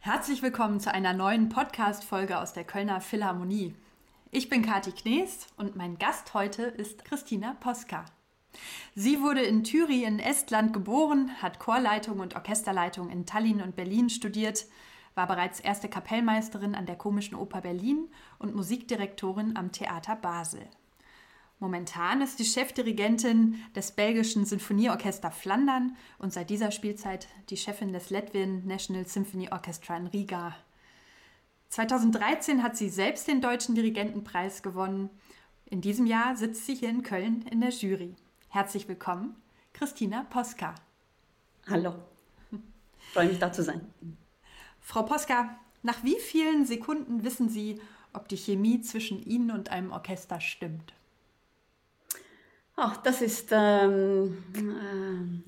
Herzlich willkommen zu einer neuen Podcast-Folge aus der Kölner Philharmonie. Ich bin Kati Knees und mein Gast heute ist Christina Poska. Sie wurde in Thüri in Estland geboren, hat Chorleitung und Orchesterleitung in Tallinn und Berlin studiert, war bereits erste Kapellmeisterin an der Komischen Oper Berlin und Musikdirektorin am Theater Basel. Momentan ist sie Chefdirigentin des belgischen Sinfonieorchester Flandern und seit dieser Spielzeit die Chefin des Latvian National Symphony Orchestra in Riga. 2013 hat sie selbst den Deutschen Dirigentenpreis gewonnen. In diesem Jahr sitzt sie hier in Köln in der Jury. Herzlich willkommen, Christina Poska. Hallo, freue mich da zu sein. Frau Poska, nach wie vielen Sekunden wissen Sie, ob die Chemie zwischen Ihnen und einem Orchester stimmt? Ach, das ist ähm,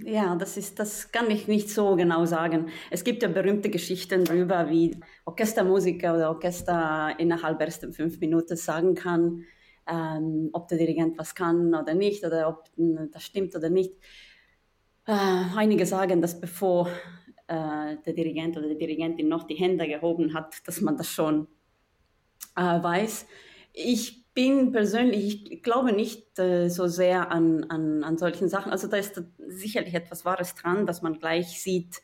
äh, ja, das ist, das kann ich nicht so genau sagen. Es gibt ja berühmte Geschichten darüber, wie Orchestermusiker oder Orchester innerhalb ersten fünf Minuten sagen kann, ähm, ob der Dirigent was kann oder nicht oder ob das stimmt oder nicht. Äh, einige sagen, dass bevor äh, der Dirigent oder die Dirigentin noch die Hände gehoben hat, dass man das schon äh, weiß. Ich bin persönlich, ich glaube nicht äh, so sehr an, an, an solchen Sachen. Also da ist sicherlich etwas Wahres dran, dass man gleich sieht,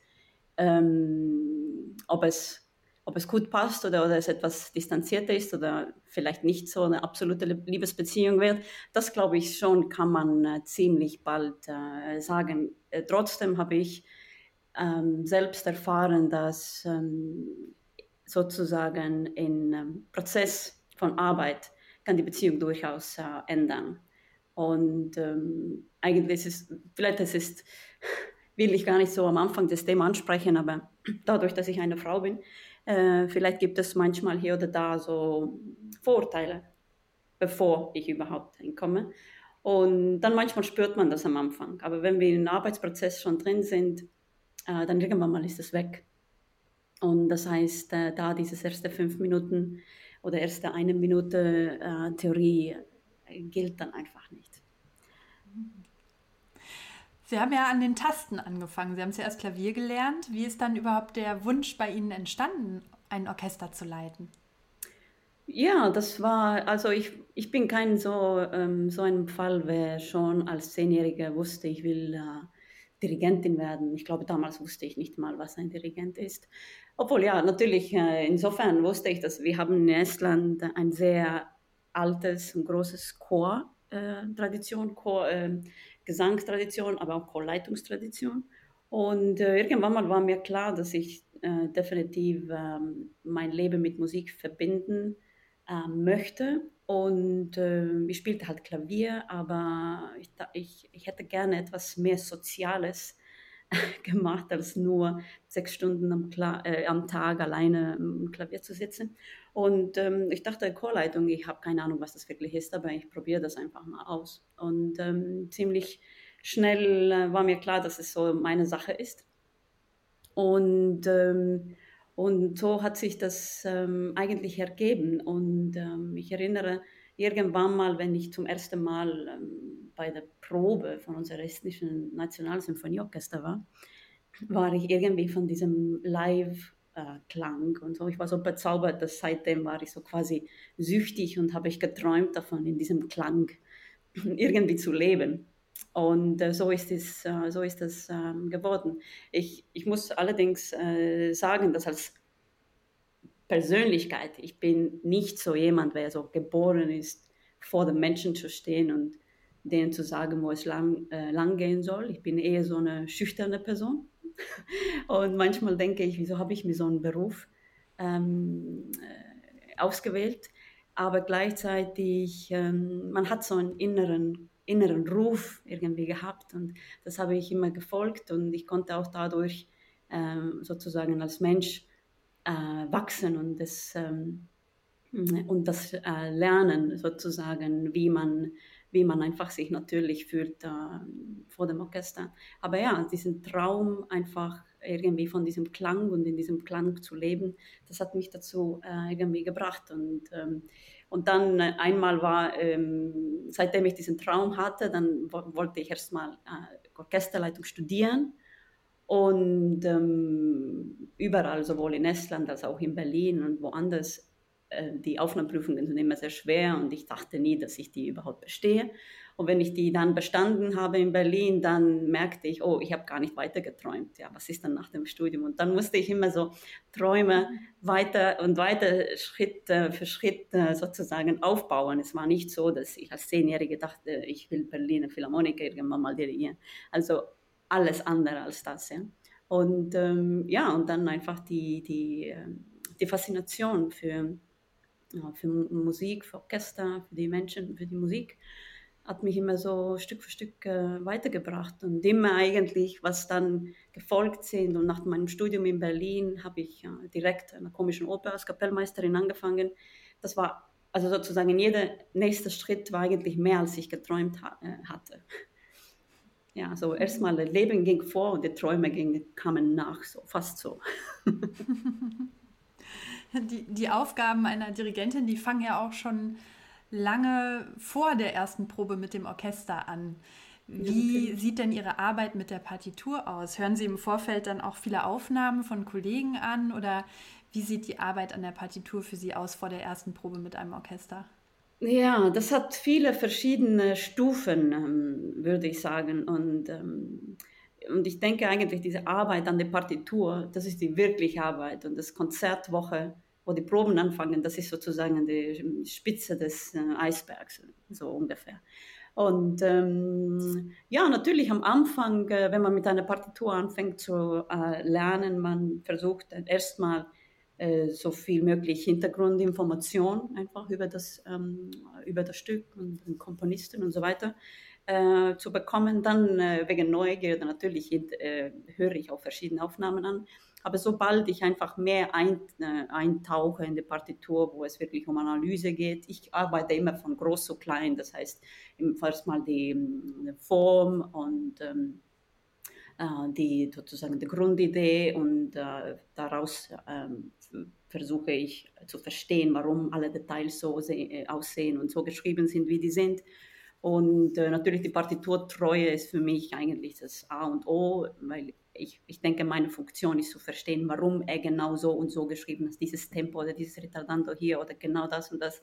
ähm, ob es ob es gut passt oder, oder es etwas distanzierter ist oder vielleicht nicht so eine absolute Liebesbeziehung wird, das glaube ich schon, kann man äh, ziemlich bald äh, sagen. Äh, trotzdem habe ich ähm, selbst erfahren, dass ähm, sozusagen in ähm, Prozess von Arbeit kann die Beziehung durchaus äh, ändern. Und ähm, eigentlich ist es, vielleicht es ist, will ich gar nicht so am Anfang das Thema ansprechen, aber dadurch, dass ich eine Frau bin, äh, vielleicht gibt es manchmal hier oder da so Vorteile, bevor ich überhaupt hinkomme. Und dann manchmal spürt man das am Anfang. Aber wenn wir im Arbeitsprozess schon drin sind, äh, dann irgendwann mal ist es weg. Und das heißt, äh, da dieses erste fünf Minuten oder erste eine Minute äh, Theorie äh, gilt dann einfach nicht. Sie haben ja an den Tasten angefangen. Sie haben zuerst Klavier gelernt. Wie ist dann überhaupt der Wunsch bei Ihnen entstanden, ein Orchester zu leiten? Ja, das war, also ich, ich bin kein so, ähm, so ein Fall, wer schon als Zehnjähriger wusste, ich will äh, Dirigentin werden. Ich glaube, damals wusste ich nicht mal, was ein Dirigent ist. Obwohl, ja, natürlich, äh, insofern wusste ich, dass wir haben in Estland ein sehr altes und großes Chor, äh, Tradition, Chor, äh, Gesangstradition, aber auch Chorleitungstradition. Und irgendwann mal war mir klar, dass ich definitiv ähm, mein Leben mit Musik verbinden möchte. Und ich spielte halt Klavier, aber ich, ich, ich hätte gerne etwas mehr Soziales gemacht, als nur sechs Stunden am, Kla äh, am Tag alleine am Klavier zu sitzen. Und ähm, ich dachte, Chorleitung, ich habe keine Ahnung, was das wirklich ist, aber ich probiere das einfach mal aus. Und ähm, ziemlich schnell äh, war mir klar, dass es so meine Sache ist. Und, ähm, und so hat sich das ähm, eigentlich ergeben. Und ähm, ich erinnere irgendwann mal, wenn ich zum ersten Mal ähm, bei der Probe von unserem estnischen Nationalsymphonieorchester war, war ich irgendwie von diesem Live äh, Klang und so. Ich war so bezaubert, dass seitdem war ich so quasi süchtig und habe ich geträumt davon, in diesem Klang irgendwie zu leben. Und äh, so ist es, äh, so ist es ähm, geworden. Ich, ich muss allerdings äh, sagen, dass als Persönlichkeit, ich bin nicht so jemand, der so geboren ist, vor den Menschen zu stehen und denen zu sagen, wo es lang, äh, lang gehen soll. Ich bin eher so eine schüchterne Person. Und manchmal denke ich, wieso habe ich mir so einen Beruf ähm, äh, ausgewählt? Aber gleichzeitig, ähm, man hat so einen inneren, inneren Ruf irgendwie gehabt und das habe ich immer gefolgt und ich konnte auch dadurch ähm, sozusagen als Mensch äh, wachsen und das, ähm, und das äh, lernen sozusagen, wie man wie man einfach sich natürlich fühlt äh, vor dem Orchester. Aber ja, diesen Traum einfach irgendwie von diesem Klang und in diesem Klang zu leben, das hat mich dazu äh, irgendwie gebracht. Und, ähm, Und dann äh, einmal war, ähm, seitdem ich diesen Traum hatte, dann wollte ich erstmal äh, Orchesterleitung studieren. Und ähm, überall, sowohl in Estland als auch in Berlin und woanders, die Aufnahmeprüfungen sind immer sehr schwer und ich dachte nie, dass ich die überhaupt bestehe. Und wenn ich die dann bestanden habe in Berlin, dann merkte ich, oh, ich habe gar nicht weiter geträumt. Ja, was ist dann nach dem Studium? Und dann musste ich immer so Träume weiter und weiter Schritt für Schritt sozusagen aufbauen. Es war nicht so, dass ich als Zehnjährige dachte, ich will Berliner Philharmoniker irgendwann mal dirigieren. Also alles andere als das. Ja. Und ähm, ja, und dann einfach die, die, ähm, die Faszination für, für Musik, für Orchester, für die Menschen, für die Musik hat mich immer so Stück für Stück äh, weitergebracht und immer eigentlich, was dann gefolgt sind. Und nach meinem Studium in Berlin habe ich äh, direkt an der komischen Oper als Kapellmeisterin angefangen. Das war also sozusagen jeder nächste Schritt war eigentlich mehr, als ich geträumt ha äh, hatte. Ja, so erstmal das Leben ging vor und die Träume gingen, kamen nach, so fast so. die, die Aufgaben einer Dirigentin, die fangen ja auch schon lange vor der ersten Probe mit dem Orchester an. Wie okay. sieht denn Ihre Arbeit mit der Partitur aus? Hören Sie im Vorfeld dann auch viele Aufnahmen von Kollegen an oder wie sieht die Arbeit an der Partitur für Sie aus vor der ersten Probe mit einem Orchester? Ja, das hat viele verschiedene Stufen, ähm, würde ich sagen. Und, ähm, und ich denke eigentlich, diese Arbeit an der Partitur, das ist die wirkliche Arbeit. Und das Konzertwoche wo die Proben anfangen, das ist sozusagen die Spitze des äh, Eisbergs, so ungefähr. Und ähm, ja, natürlich am Anfang, äh, wenn man mit einer Partitur anfängt zu äh, lernen, man versucht erstmal äh, so viel möglich Hintergrundinformation einfach über das, ähm, über das Stück und den Komponisten und so weiter äh, zu bekommen. Dann äh, wegen Neugierde natürlich höre ich auch verschiedene Aufnahmen an aber sobald ich einfach mehr ein, äh, eintauche in die Partitur, wo es wirklich um Analyse geht, ich arbeite immer von groß zu klein. Das heißt, erst mal die, die Form und ähm, äh, die sozusagen die Grundidee und äh, daraus ähm, versuche ich zu verstehen, warum alle Details so äh, aussehen und so geschrieben sind, wie die sind. Und äh, natürlich die Partiturtreue ist für mich eigentlich das A und O, weil ich, ich denke, meine Funktion ist zu verstehen, warum er genau so und so geschrieben hat, dieses Tempo oder dieses Retardando hier oder genau das und das.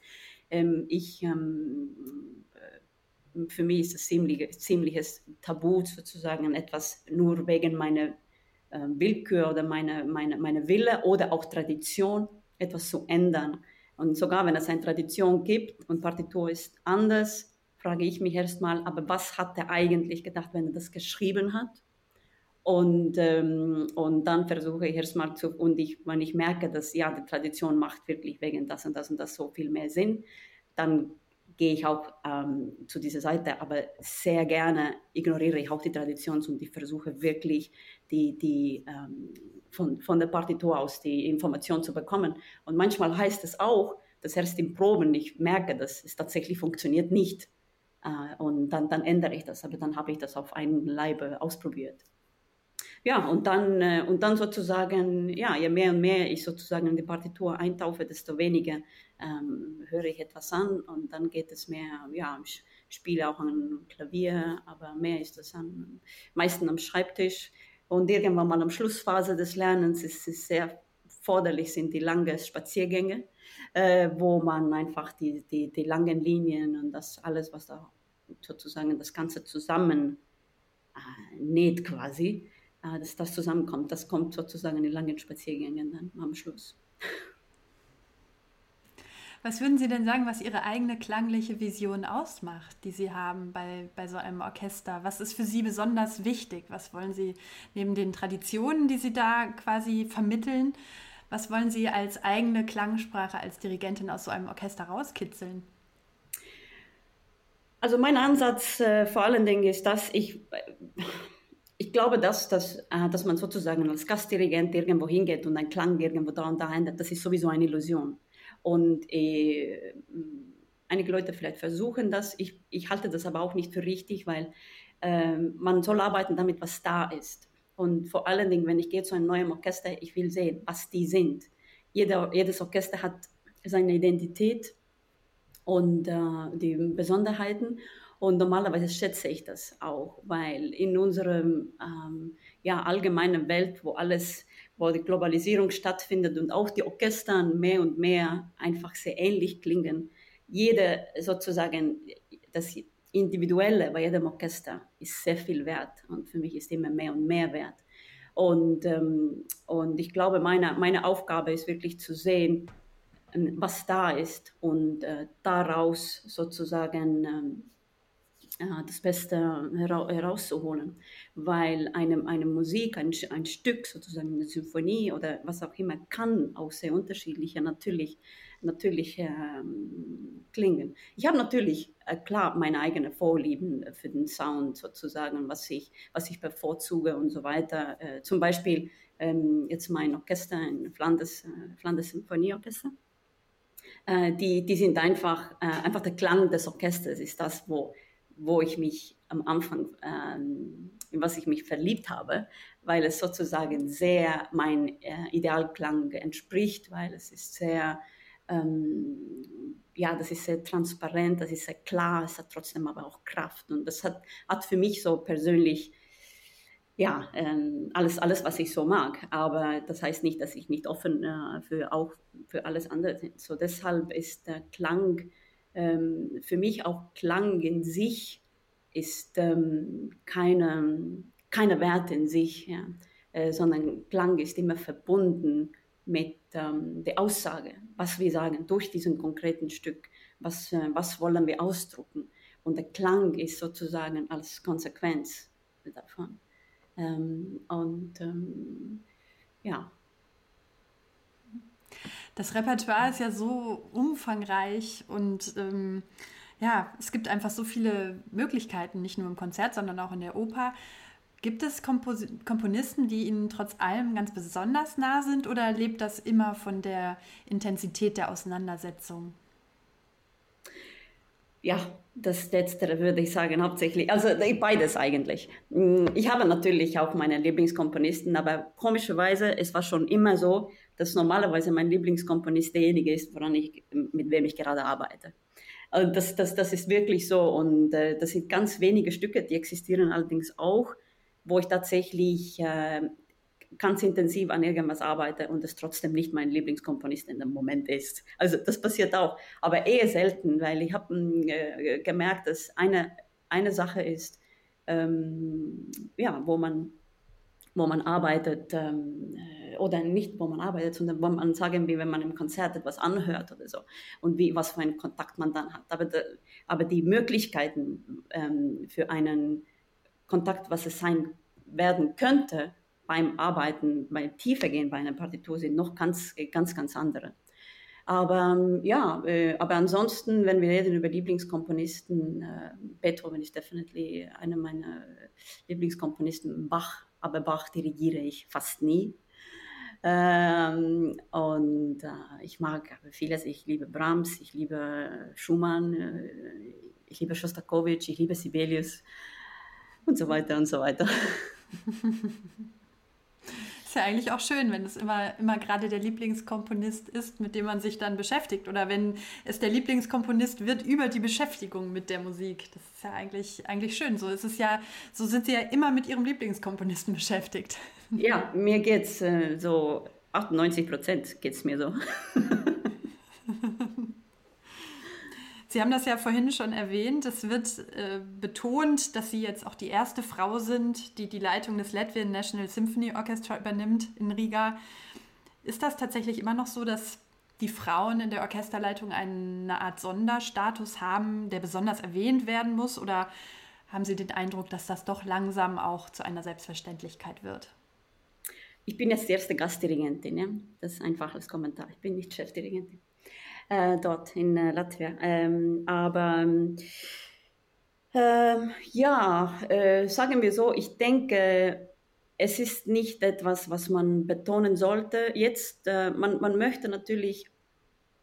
Ähm, ich, ähm, äh, für mich ist es ziemlich, ziemliches Tabu sozusagen, etwas nur wegen meiner äh, Willkür oder meiner meine, meine Wille oder auch Tradition etwas zu ändern. Und sogar wenn es eine Tradition gibt und Partitur ist anders, frage ich mich erstmal, aber was hat er eigentlich gedacht, wenn er das geschrieben hat? Und, ähm, und dann versuche ich erstmal zu, und ich, wenn ich merke, dass ja, die Tradition macht wirklich wegen das und das und das so viel mehr Sinn, dann gehe ich auch ähm, zu dieser Seite, aber sehr gerne ignoriere ich auch die Tradition und ich versuche wirklich die, die, ähm, von, von der Partitur aus die Information zu bekommen. Und manchmal heißt es auch, dass erst im Proben ich merke, dass es tatsächlich funktioniert nicht. Äh, und dann, dann ändere ich das, aber dann habe ich das auf einen Leibe ausprobiert ja, und dann, äh, und dann sozusagen, ja, je mehr und mehr ich sozusagen in die Partitur eintaufe, desto weniger ähm, höre ich etwas an und dann geht es mehr, ja, ich spiele auch am Klavier, aber mehr ist das an, meistens am Schreibtisch. Und irgendwann mal am Schlussphase des Lernens ist es sehr forderlich, sind die langen Spaziergänge, äh, wo man einfach die, die, die langen Linien und das alles, was da sozusagen das Ganze zusammen äh, näht quasi, äh, dass das zusammenkommt. Das kommt sozusagen in den langen Spaziergängen dann am Schluss. Was würden Sie denn sagen, was Ihre eigene klangliche Vision ausmacht, die Sie haben bei, bei so einem Orchester? Was ist für Sie besonders wichtig? Was wollen Sie neben den Traditionen, die Sie da quasi vermitteln, was wollen Sie als eigene Klangsprache als Dirigentin aus so einem Orchester rauskitzeln? Also mein Ansatz äh, vor allen Dingen ist, dass ich ich glaube, dass, dass, äh, dass man sozusagen als Gastdirigent irgendwo hingeht und ein Klang irgendwo da und da ändert, das ist sowieso eine Illusion. Und äh, einige Leute vielleicht versuchen das. Ich, ich halte das aber auch nicht für richtig, weil äh, man soll arbeiten damit, was da ist. Und vor allen Dingen, wenn ich gehe zu einem neuen Orchester, ich will sehen, was die sind. Jeder, jedes Orchester hat seine Identität und äh, die Besonderheiten. Und normalerweise schätze ich das auch, weil in unserer ähm, ja, allgemeinen Welt, wo alles, wo die Globalisierung stattfindet und auch die Orchester mehr und mehr einfach sehr ähnlich klingen, jede sozusagen, das Individuelle bei jedem Orchester ist sehr viel wert und für mich ist immer mehr und mehr wert. Und, ähm, und ich glaube, meine, meine Aufgabe ist wirklich zu sehen, was da ist und äh, daraus sozusagen ähm, äh, das Beste herauszuholen, weil eine, eine Musik, ein, ein Stück, sozusagen eine Symphonie oder was auch immer, kann auch sehr unterschiedlicher natürlich, natürlich ähm, klingen. Ich habe natürlich, äh, klar, meine eigenen Vorlieben für den Sound sozusagen, was ich, was ich bevorzuge und so weiter. Äh, zum Beispiel ähm, jetzt mein Orchester, ein Flanders, äh, Flanders Symphonieorchester. Äh, die, die sind einfach, äh, einfach der Klang des Orchesters ist das, wo wo ich mich am Anfang, ähm, in was ich mich verliebt habe, weil es sozusagen sehr mein äh, Idealklang entspricht, weil es ist sehr, ähm, ja, das ist sehr transparent, das ist sehr klar, es hat trotzdem aber auch Kraft. Und das hat, hat für mich so persönlich ja, ähm, alles, alles, was ich so mag. Aber das heißt nicht, dass ich nicht offen äh, für auch für alles andere bin. So deshalb ist der Klang ähm, für mich auch Klang in sich ist ähm, keine, keine Wert in sich, ja, äh, sondern Klang ist immer verbunden mit ähm, der Aussage, was wir sagen durch diesen konkreten Stück, was, äh, was wollen wir ausdrucken. Und der Klang ist sozusagen als Konsequenz davon. Ähm, und ähm, ja, das Repertoire ist ja so umfangreich und ähm, ja, es gibt einfach so viele Möglichkeiten, nicht nur im Konzert, sondern auch in der Oper. Gibt es Kompos Komponisten, die Ihnen trotz allem ganz besonders nah sind oder lebt das immer von der Intensität der Auseinandersetzung? Ja, das Letztere würde ich sagen, hauptsächlich. Also beides eigentlich. Ich habe natürlich auch meine Lieblingskomponisten, aber komischerweise, es war schon immer so, dass normalerweise mein Lieblingskomponist derjenige ist, woran ich, mit wem ich gerade arbeite. Also das, das, das ist wirklich so und äh, das sind ganz wenige Stücke, die existieren allerdings auch, wo ich tatsächlich äh, ganz intensiv an irgendwas arbeite und es trotzdem nicht mein Lieblingskomponist in dem Moment ist. Also das passiert auch, aber eher selten, weil ich habe äh, gemerkt, dass eine, eine Sache ist, ähm, ja, wo man wo man arbeitet, ähm, äh, oder nicht, wo man arbeitet, sondern wo man sagen will, wenn man im Konzert etwas anhört oder so und wie, was für einen Kontakt man dann hat. Aber, de, aber die Möglichkeiten ähm, für einen Kontakt, was es sein werden könnte beim Arbeiten, beim Tiefergehen bei einer Partitur sind noch ganz, ganz, ganz andere. Aber ähm, ja, äh, aber ansonsten, wenn wir reden über Lieblingskomponisten, äh, Beethoven ist definitiv einer meiner Lieblingskomponisten, Bach aber Bach dirigiere ich fast nie. Ähm, und äh, ich mag vieles. Ich liebe Brahms, ich liebe Schumann, äh, ich liebe Shostakovich, ich liebe Sibelius und so weiter und so weiter. Ist ja eigentlich auch schön, wenn es immer, immer gerade der Lieblingskomponist ist, mit dem man sich dann beschäftigt. Oder wenn es der Lieblingskomponist wird über die Beschäftigung mit der Musik. Das ist ja eigentlich, eigentlich schön. So ist es ja, so sind sie ja immer mit ihrem Lieblingskomponisten beschäftigt. Ja, mir geht es äh, so 98 Prozent geht es mir so. Sie haben das ja vorhin schon erwähnt. Es wird äh, betont, dass Sie jetzt auch die erste Frau sind, die die Leitung des Latvian National Symphony Orchestra übernimmt in Riga. Ist das tatsächlich immer noch so, dass die Frauen in der Orchesterleitung eine Art Sonderstatus haben, der besonders erwähnt werden muss? Oder haben Sie den Eindruck, dass das doch langsam auch zu einer Selbstverständlichkeit wird? Ich bin jetzt die erste Gastdirigentin, ja? das ist einfach als Kommentar. Ich bin nicht Chefdirigentin äh, dort in äh, Latvia. Ähm, aber äh, ja, äh, sagen wir so, ich denke, es ist nicht etwas, was man betonen sollte. Jetzt, äh, man, man möchte natürlich,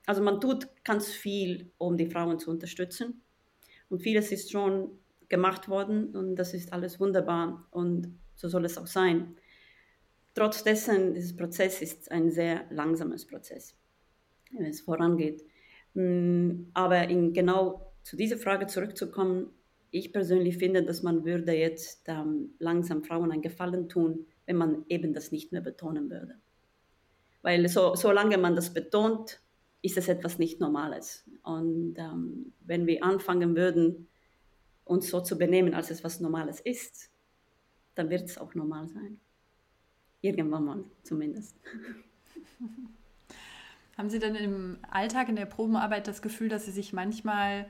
also man tut ganz viel, um die Frauen zu unterstützen. Und vieles ist schon gemacht worden und das ist alles wunderbar und so soll es auch sein. Trotz dessen, dieses Prozess ist ein sehr langsames Prozess wenn es vorangeht. Mm, aber in genau zu dieser Frage zurückzukommen, ich persönlich finde, dass man würde jetzt ähm, langsam Frauen einen Gefallen tun, wenn man eben das nicht mehr betonen würde. Weil so, solange man das betont, ist es etwas nicht Normales. Und ähm, wenn wir anfangen würden, uns so zu benehmen, als es was Normales ist, dann wird es auch normal sein. Irgendwann mal zumindest. Haben Sie denn im Alltag, in der Probenarbeit das Gefühl, dass Sie sich manchmal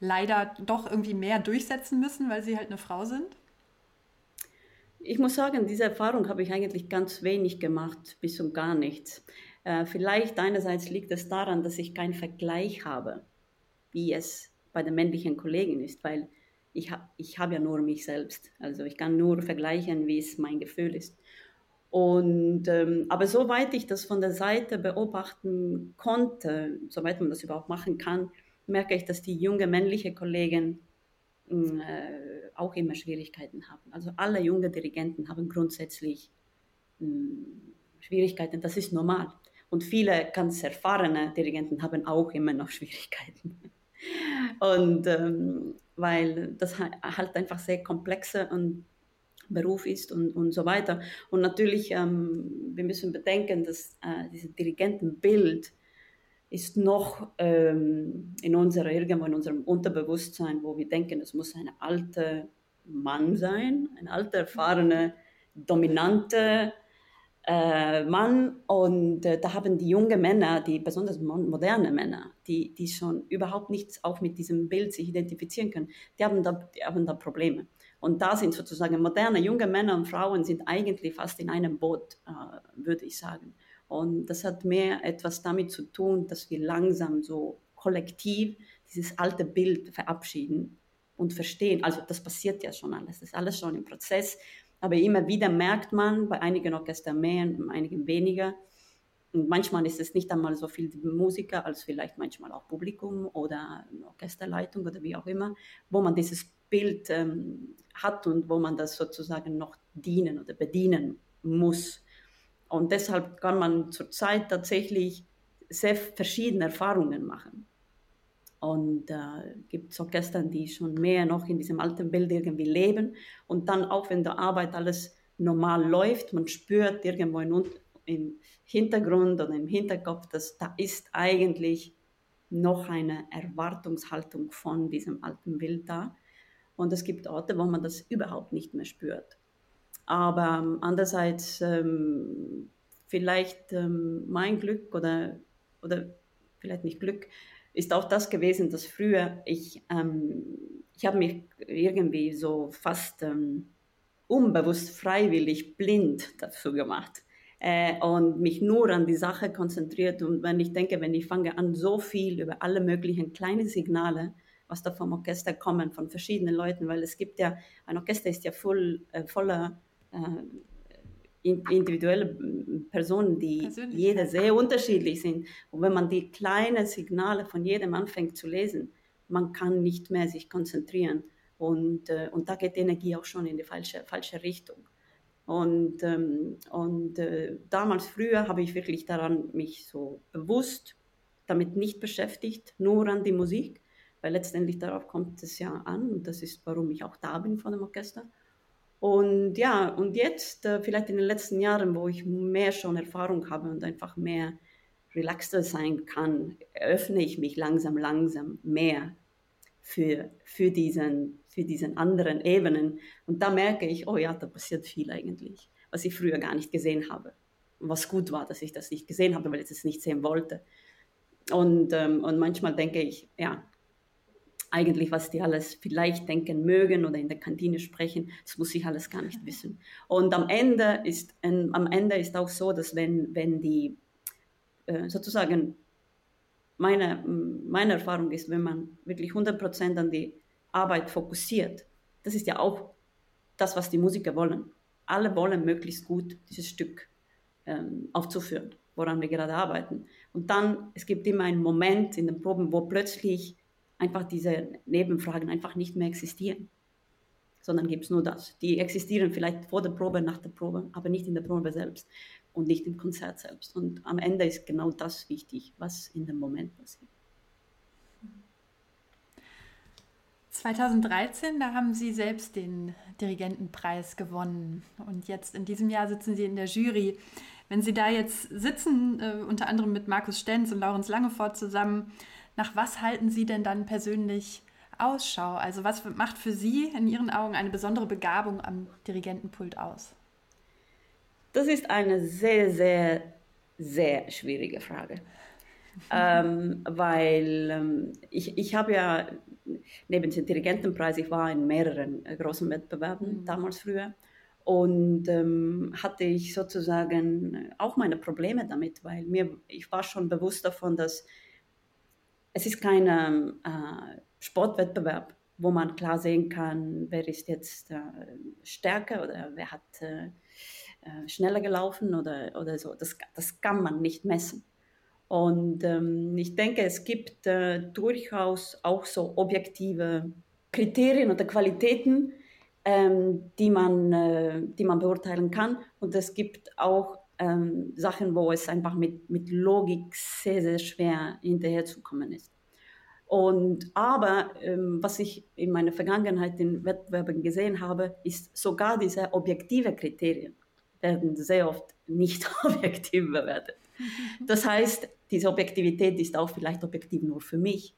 leider doch irgendwie mehr durchsetzen müssen, weil Sie halt eine Frau sind? Ich muss sagen, diese Erfahrung habe ich eigentlich ganz wenig gemacht, bis und gar nichts. Äh, vielleicht einerseits liegt es daran, dass ich keinen Vergleich habe, wie es bei den männlichen Kollegen ist, weil ich, ha ich habe ja nur mich selbst. Also ich kann nur vergleichen, wie es mein Gefühl ist. Und, ähm, aber soweit ich das von der Seite beobachten konnte, soweit man das überhaupt machen kann, merke ich, dass die junge männliche Kollegen mm, äh, auch immer Schwierigkeiten haben. Also alle junge Dirigenten haben grundsätzlich mm, Schwierigkeiten, das ist normal. Und viele ganz erfahrene Dirigenten haben auch immer noch Schwierigkeiten. Und ähm, weil das halt einfach sehr komplexe und Beruf ist und, und so weiter. Und natürlich, ähm, wir müssen bedenken, dass äh, dieses Dirigentenbild ist noch ähm, in unserer, irgendwo in unserem Unterbewusstsein, wo wir denken, es muss ein alter Mann sein, ein alter, erfahrener, dominante äh, Mann. Und äh, da haben die jungen Männer, die besonders moderne Männer, die, die schon überhaupt nichts auch mit diesem Bild sich identifizieren können, die haben da, die haben da Probleme. Und da sind sozusagen moderne junge Männer und Frauen sind eigentlich fast in einem Boot, äh, würde ich sagen. Und das hat mehr etwas damit zu tun, dass wir langsam so kollektiv dieses alte Bild verabschieden und verstehen. Also das passiert ja schon alles, das ist alles schon im Prozess. Aber immer wieder merkt man, bei einigen Orchestern mehr, bei einigen weniger. Und manchmal ist es nicht einmal so viel Musiker, als vielleicht manchmal auch Publikum oder Orchesterleitung oder wie auch immer, wo man dieses Bild ähm, hat und wo man das sozusagen noch dienen oder bedienen muss. Und deshalb kann man zurzeit tatsächlich sehr verschiedene Erfahrungen machen. Und äh, gibt es Orchester, die schon mehr noch in diesem alten Bild irgendwie leben. Und dann auch, wenn der Arbeit alles normal läuft, man spürt irgendwo in, im Hintergrund oder im Hinterkopf, dass da ist eigentlich noch eine Erwartungshaltung von diesem alten Bild da. Und es gibt Orte, wo man das überhaupt nicht mehr spürt. Aber ähm, andererseits ähm, vielleicht ähm, mein Glück oder, oder vielleicht nicht Glück, ist auch das gewesen, dass früher ich, ähm, ich habe mich irgendwie so fast ähm, unbewusst freiwillig blind dazu gemacht äh, und mich nur an die Sache konzentriert. Und wenn ich denke, wenn ich fange an, so viel über alle möglichen kleinen Signale was da vom Orchester kommen, von verschiedenen Leuten, weil es gibt ja, ein Orchester ist ja voll, äh, voller äh, individuelle Personen, die jede sehr unterschiedlich sind. Und wenn man die kleinen Signale von jedem anfängt zu lesen, man kann nicht mehr sich konzentrieren. Und, äh, und da geht die Energie auch schon in die falsche, falsche Richtung. Und, ähm, und äh, damals früher habe ich wirklich daran mich so bewusst damit nicht beschäftigt, nur an die Musik, weil letztendlich darauf kommt es ja an und das ist, warum ich auch da bin von dem Orchester. Und ja, und jetzt, äh, vielleicht in den letzten Jahren, wo ich mehr schon Erfahrung habe und einfach mehr relaxter sein kann, öffne ich mich langsam, langsam mehr für, für, diesen, für diesen anderen Ebenen. Und da merke ich, oh ja, da passiert viel eigentlich, was ich früher gar nicht gesehen habe. Was gut war, dass ich das nicht gesehen habe, weil ich es nicht sehen wollte. Und, ähm, und manchmal denke ich, ja, eigentlich, was die alles vielleicht denken mögen oder in der Kantine sprechen, das muss ich alles gar nicht wissen. Und am Ende ist, ähm, am Ende ist auch so, dass wenn, wenn die äh, sozusagen meine, meine Erfahrung ist, wenn man wirklich 100% an die Arbeit fokussiert, das ist ja auch das, was die Musiker wollen. Alle wollen möglichst gut dieses Stück ähm, aufzuführen, woran wir gerade arbeiten. Und dann, es gibt immer einen Moment in den Proben, wo plötzlich einfach diese Nebenfragen einfach nicht mehr existieren, sondern gibt es nur das. Die existieren vielleicht vor der Probe, nach der Probe, aber nicht in der Probe selbst und nicht im Konzert selbst. Und am Ende ist genau das wichtig, was in dem Moment passiert. 2013, da haben Sie selbst den Dirigentenpreis gewonnen. Und jetzt in diesem Jahr sitzen Sie in der Jury. Wenn Sie da jetzt sitzen, äh, unter anderem mit Markus Stenz und Laurens Langefort zusammen, nach was halten Sie denn dann persönlich Ausschau? Also was macht für Sie in Ihren Augen eine besondere Begabung am Dirigentenpult aus? Das ist eine sehr, sehr, sehr schwierige Frage. ähm, weil ähm, ich, ich habe ja neben dem Dirigentenpreis, ich war in mehreren äh, großen Wettbewerben mhm. damals früher und ähm, hatte ich sozusagen auch meine Probleme damit, weil mir, ich war schon bewusst davon, dass es ist kein äh, Sportwettbewerb, wo man klar sehen kann, wer ist jetzt äh, stärker oder wer hat äh, äh schneller gelaufen oder, oder so. Das, das kann man nicht messen. Und ähm, ich denke, es gibt äh, durchaus auch so objektive Kriterien oder Qualitäten, ähm, die, man, äh, die man beurteilen kann. Und es gibt auch ähm, Sachen, wo es einfach mit, mit Logik sehr, sehr schwer hinterherzukommen ist. Und aber ähm, was ich in meiner Vergangenheit in Wettbewerben gesehen habe, ist sogar diese objektive Kriterien werden sehr oft nicht objektiv bewertet. Das heißt, diese Objektivität ist auch vielleicht objektiv nur für mich,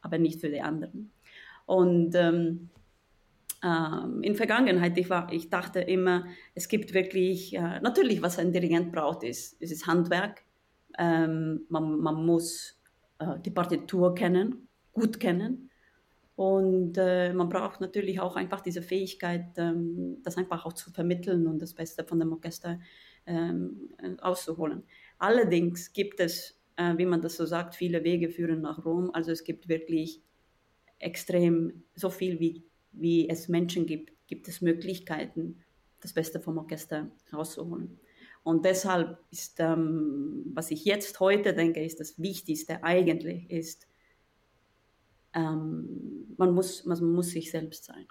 aber nicht für die anderen. Und ähm, ähm, in Vergangenheit, ich, war, ich dachte immer, es gibt wirklich, äh, natürlich, was ein Dirigent braucht, ist, ist Handwerk. Ähm, man, man muss äh, die Partitur kennen, gut kennen. Und äh, man braucht natürlich auch einfach diese Fähigkeit, ähm, das einfach auch zu vermitteln und das Beste von dem Orchester ähm, auszuholen. Allerdings gibt es, äh, wie man das so sagt, viele Wege führen nach Rom. Also es gibt wirklich extrem so viel wie wie es Menschen gibt, gibt es Möglichkeiten, das Beste vom Orchester rauszuholen. Und deshalb ist, ähm, was ich jetzt heute denke, ist das Wichtigste eigentlich, ist, ähm, man, muss, man muss sich selbst sein.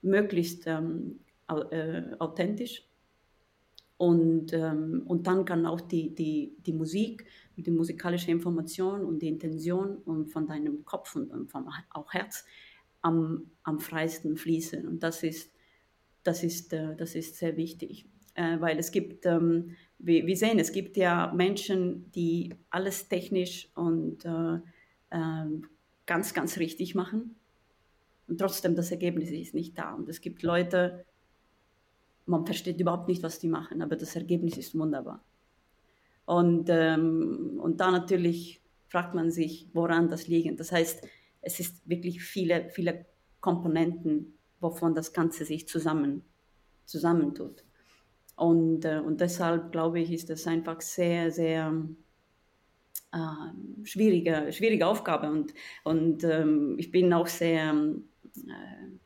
Möglichst ähm, äh, authentisch. Und, ähm, und dann kann auch die, die, die Musik, die musikalische Information und die Intention und von deinem Kopf und von auch Herz am, am freisten fließen. Und das ist, das ist, äh, das ist sehr wichtig, äh, weil es gibt, ähm, wir, sehen, es gibt ja Menschen, die alles technisch und äh, ähm, ganz, ganz richtig machen. Und trotzdem, das Ergebnis ist nicht da. Und es gibt Leute, man versteht überhaupt nicht, was die machen, aber das Ergebnis ist wunderbar. Und, ähm, und da natürlich fragt man sich, woran das liegt. Das heißt, es ist wirklich viele, viele Komponenten, wovon das Ganze sich zusammen, zusammentut. Und, äh, und deshalb glaube ich, ist das einfach sehr, sehr äh, schwierige, schwierige Aufgabe. Und, und ähm, ich bin auch sehr, äh,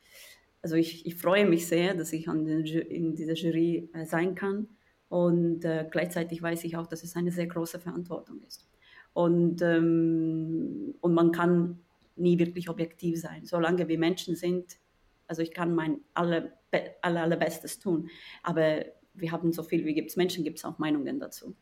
also ich, ich freue mich sehr, dass ich an den, in dieser Jury äh, sein kann. Und äh, gleichzeitig weiß ich auch, dass es eine sehr große Verantwortung ist. Und, ähm, und man kann nie wirklich objektiv sein. Solange wir Menschen sind, also ich kann mein aller, aller, allerbestes tun, aber wir haben so viel, wie gibt es Menschen, gibt es auch Meinungen dazu.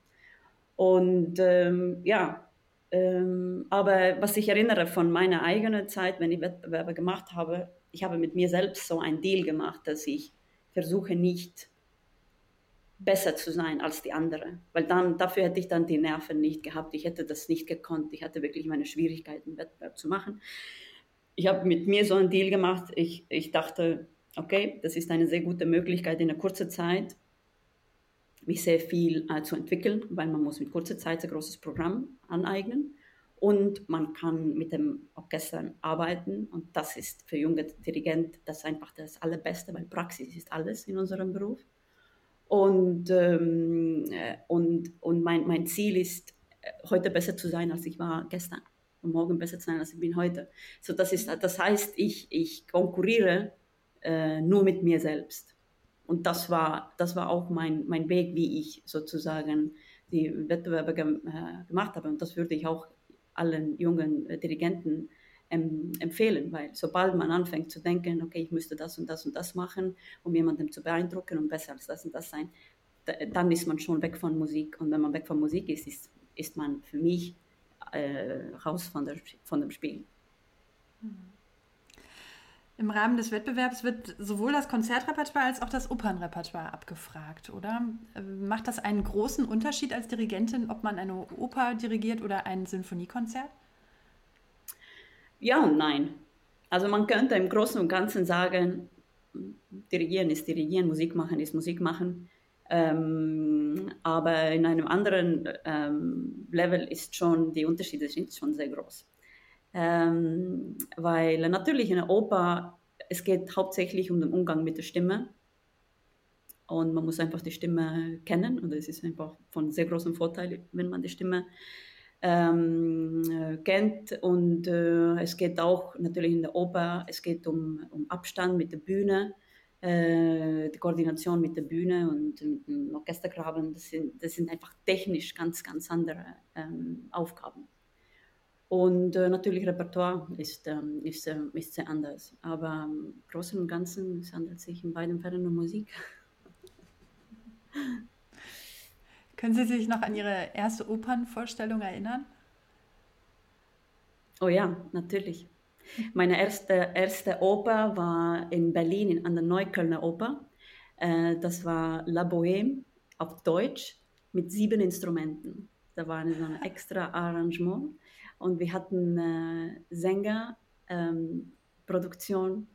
Und ähm, ja, ähm, aber was ich erinnere von meiner eigenen Zeit, wenn ich Wettbewerbe gemacht habe, ich habe mit mir selbst so ein Deal gemacht, dass ich versuche nicht besser zu sein als die andere. Weil dann, dafür hätte ich dann die Nerven nicht gehabt. Ich hätte das nicht gekonnt. Ich hatte wirklich meine Schwierigkeiten, Wettbewerb zu machen. Ich habe mit mir so einen Deal gemacht. Ich, ich dachte, okay, das ist eine sehr gute Möglichkeit in einer kurzen Zeit, mich sehr viel äh, zu entwickeln, weil man muss mit kurzer Zeit ein großes Programm aneignen und man kann mit dem Orchester arbeiten und das ist für junge Dirigenten das einfach das Allerbeste, weil Praxis ist alles in unserem Beruf. Und, ähm, äh, und, und mein, mein Ziel ist, äh, heute besser zu sein, als ich war gestern. Und morgen besser zu sein, als ich bin heute. So, das, ist, das heißt, ich, ich konkurriere äh, nur mit mir selbst. Und das war, das war auch mein, mein Weg, wie ich sozusagen die Wettbewerbe äh, gemacht habe. Und das würde ich auch allen jungen Dirigenten empfehlen, weil sobald man anfängt zu denken, okay, ich müsste das und das und das machen, um jemandem zu beeindrucken und besser als das und das sein, dann ist man schon weg von Musik. Und wenn man weg von Musik ist, ist, ist man für mich äh, raus von, der, von dem Spiel. Im Rahmen des Wettbewerbs wird sowohl das Konzertrepertoire als auch das Opernrepertoire abgefragt, oder? Macht das einen großen Unterschied als Dirigentin, ob man eine Oper dirigiert oder ein Sinfoniekonzert? Ja und nein. Also man könnte im Großen und Ganzen sagen, dirigieren ist dirigieren, Musik machen ist Musik machen. Ähm, aber in einem anderen ähm, Level ist schon, die Unterschiede sind schon sehr groß. Ähm, weil natürlich in der Oper, es geht hauptsächlich um den Umgang mit der Stimme. Und man muss einfach die Stimme kennen. Und es ist einfach von sehr großem Vorteil, wenn man die Stimme ähm, äh, kennt. Und äh, es geht auch natürlich in der Oper, es geht um, um Abstand mit der Bühne. Äh, die Koordination mit der Bühne und mit dem Orchestergraben, das sind, das sind einfach technisch ganz, ganz andere ähm, Aufgaben. Und äh, natürlich Repertoire ist, ähm, ist, äh, ist sehr anders. Aber im Großen und Ganzen es handelt sich in beiden Fällen um Musik. Können Sie sich noch an Ihre erste Opernvorstellung erinnern? Oh ja, natürlich. Meine erste, erste Oper war in Berlin an der Neuköllner Oper. Äh, das war La Bohème auf Deutsch mit sieben Instrumenten. Da war so ein extra Arrangement und wir hatten äh, Sänger, ähm, Produktion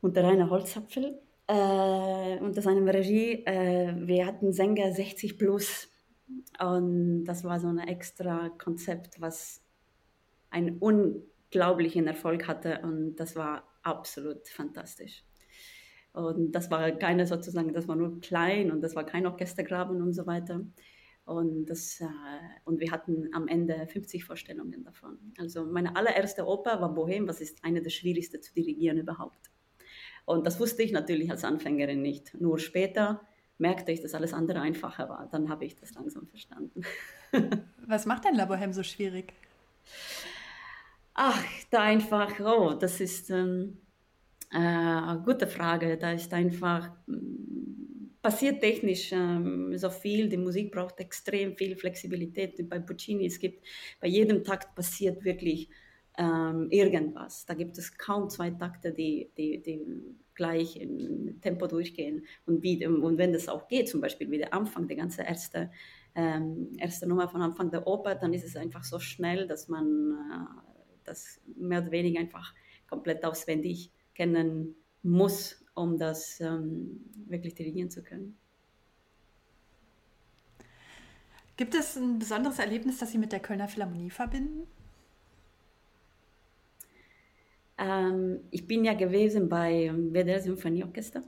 unter Rainer Holzapfel äh, unter seinem Regie. Äh, wir hatten Sänger 60 plus und das war so ein extra Konzept, was einen unglaublichen Erfolg hatte und das war absolut fantastisch. Und das war keine sozusagen, das war nur klein und das war kein Orchestergraben und so weiter. Und, das, äh, und wir hatten am Ende 50 Vorstellungen davon. Also meine allererste Oper war Bohem, was ist eine der schwierigsten zu dirigieren überhaupt. Und das wusste ich natürlich als Anfängerin nicht. Nur später merkte ich, dass alles andere einfacher war. Dann habe ich das langsam verstanden. Was macht denn La Bohème so schwierig? Ach, da einfach, oh, das ist ähm, äh, eine gute Frage. Da ist einfach passiert technisch ähm, so viel. Die Musik braucht extrem viel Flexibilität. Bei Puccini, es gibt bei jedem Takt passiert wirklich ähm, irgendwas. Da gibt es kaum zwei Takte, die, die, die gleich im Tempo durchgehen. Und, wie, und wenn das auch geht, zum Beispiel wie der Anfang, die ganze erste, ähm, erste Nummer von Anfang der Oper, dann ist es einfach so schnell, dass man äh, das mehr oder weniger einfach komplett auswendig kennen muss um das ähm, wirklich dirigieren zu können. Gibt es ein besonderes Erlebnis, das Sie mit der Kölner Philharmonie verbinden? Ähm, ich bin ja gewesen bei WDR Symphonieorchester.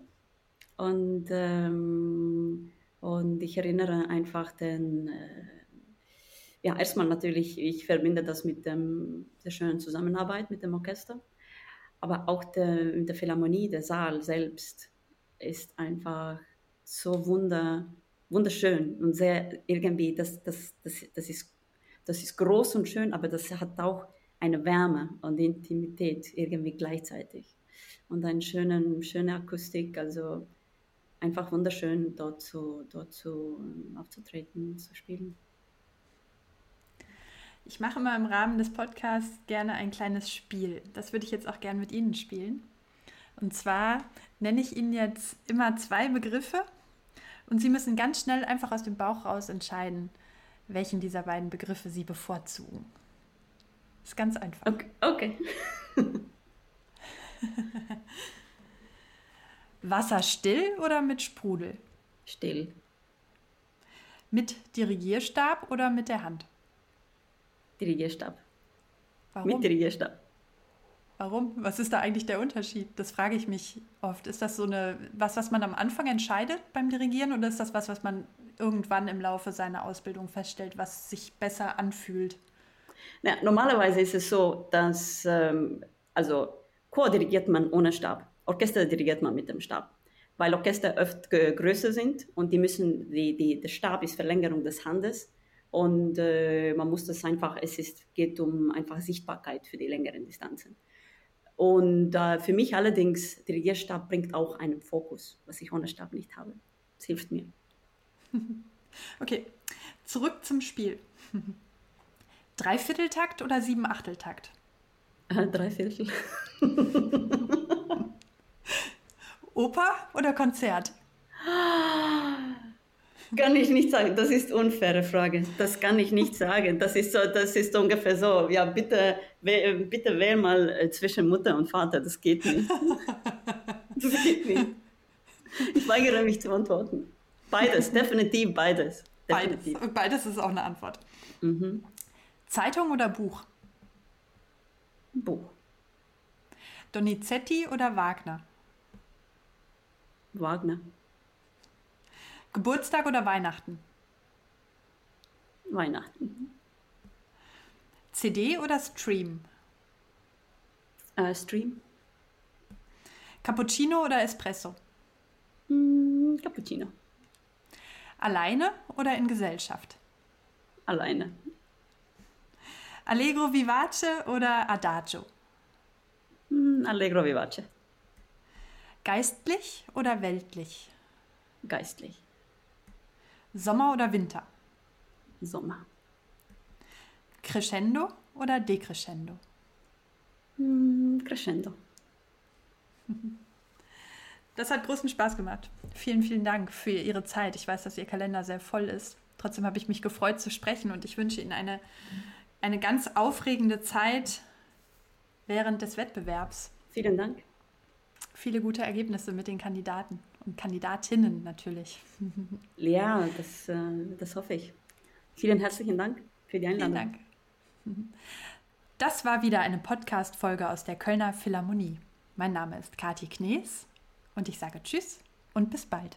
Und, ähm, und ich erinnere einfach den, äh, ja, erstmal natürlich, ich verbinde das mit dem, der schönen Zusammenarbeit mit dem Orchester. Aber auch der, der Philharmonie, der Saal selbst ist einfach so wunder, wunderschön und sehr irgendwie, das, das, das, das, ist, das ist groß und schön, aber das hat auch eine Wärme und Intimität irgendwie gleichzeitig. Und eine schöne, schöne Akustik, also einfach wunderschön dort zu, dort zu aufzutreten, zu spielen. Ich mache immer im Rahmen des Podcasts gerne ein kleines Spiel. Das würde ich jetzt auch gerne mit Ihnen spielen. Und zwar nenne ich Ihnen jetzt immer zwei Begriffe und Sie müssen ganz schnell einfach aus dem Bauch raus entscheiden, welchen dieser beiden Begriffe Sie bevorzugen. Ist ganz einfach. Okay. okay. Wasser still oder mit Sprudel? Still. Mit Dirigierstab oder mit der Hand? Dirigierstab. Warum? Mit Dirigierstab. Warum? Was ist da eigentlich der Unterschied? Das frage ich mich oft. Ist das so eine was, was man am Anfang entscheidet beim Dirigieren oder ist das was, was man irgendwann im Laufe seiner Ausbildung feststellt, was sich besser anfühlt? Na, normalerweise ist es so, dass ähm, also Chor dirigiert man ohne Stab, Orchester dirigiert man mit dem Stab, weil Orchester oft größer sind und die müssen die, die der Stab ist Verlängerung des Handes und äh, man muss das einfach, es ist, geht um einfach Sichtbarkeit für die längeren Distanzen. Und äh, für mich allerdings, Dirigierstab bringt auch einen Fokus, was ich ohne Stab nicht habe. Es hilft mir. Okay, zurück zum Spiel. Dreivierteltakt oder Siebenachteltakt? Äh, drei Viertel. Oper oder Konzert? Kann ich nicht sagen. Das ist eine unfaire Frage. Das kann ich nicht sagen. Das ist so, das ist ungefähr so. Ja, bitte, bitte wähl mal äh, zwischen Mutter und Vater. Das geht nicht. Das geht nicht. Ich weigere mich zu antworten. Beides, definitiv beides. Definitiv. Beides. Beides ist auch eine Antwort. Mhm. Zeitung oder Buch? Buch. Donizetti oder Wagner? Wagner. Geburtstag oder Weihnachten? Weihnachten. CD oder Stream? Uh, Stream. Cappuccino oder Espresso? Mm, Cappuccino. Alleine oder in Gesellschaft? Alleine. Allegro vivace oder Adagio? Mm, Allegro vivace. Geistlich oder weltlich? Geistlich. Sommer oder Winter? Sommer. Crescendo oder Decrescendo? Mm, crescendo. Das hat großen Spaß gemacht. Vielen, vielen Dank für Ihre Zeit. Ich weiß, dass Ihr Kalender sehr voll ist. Trotzdem habe ich mich gefreut zu sprechen und ich wünsche Ihnen eine, eine ganz aufregende Zeit während des Wettbewerbs. Vielen Dank. Viele gute Ergebnisse mit den Kandidaten und Kandidatinnen natürlich. Ja, das, äh, das hoffe ich. Vielen herzlichen Dank für die Einladung. Vielen Dank. Das war wieder eine Podcast-Folge aus der Kölner Philharmonie. Mein Name ist Kathi Knees und ich sage Tschüss und bis bald.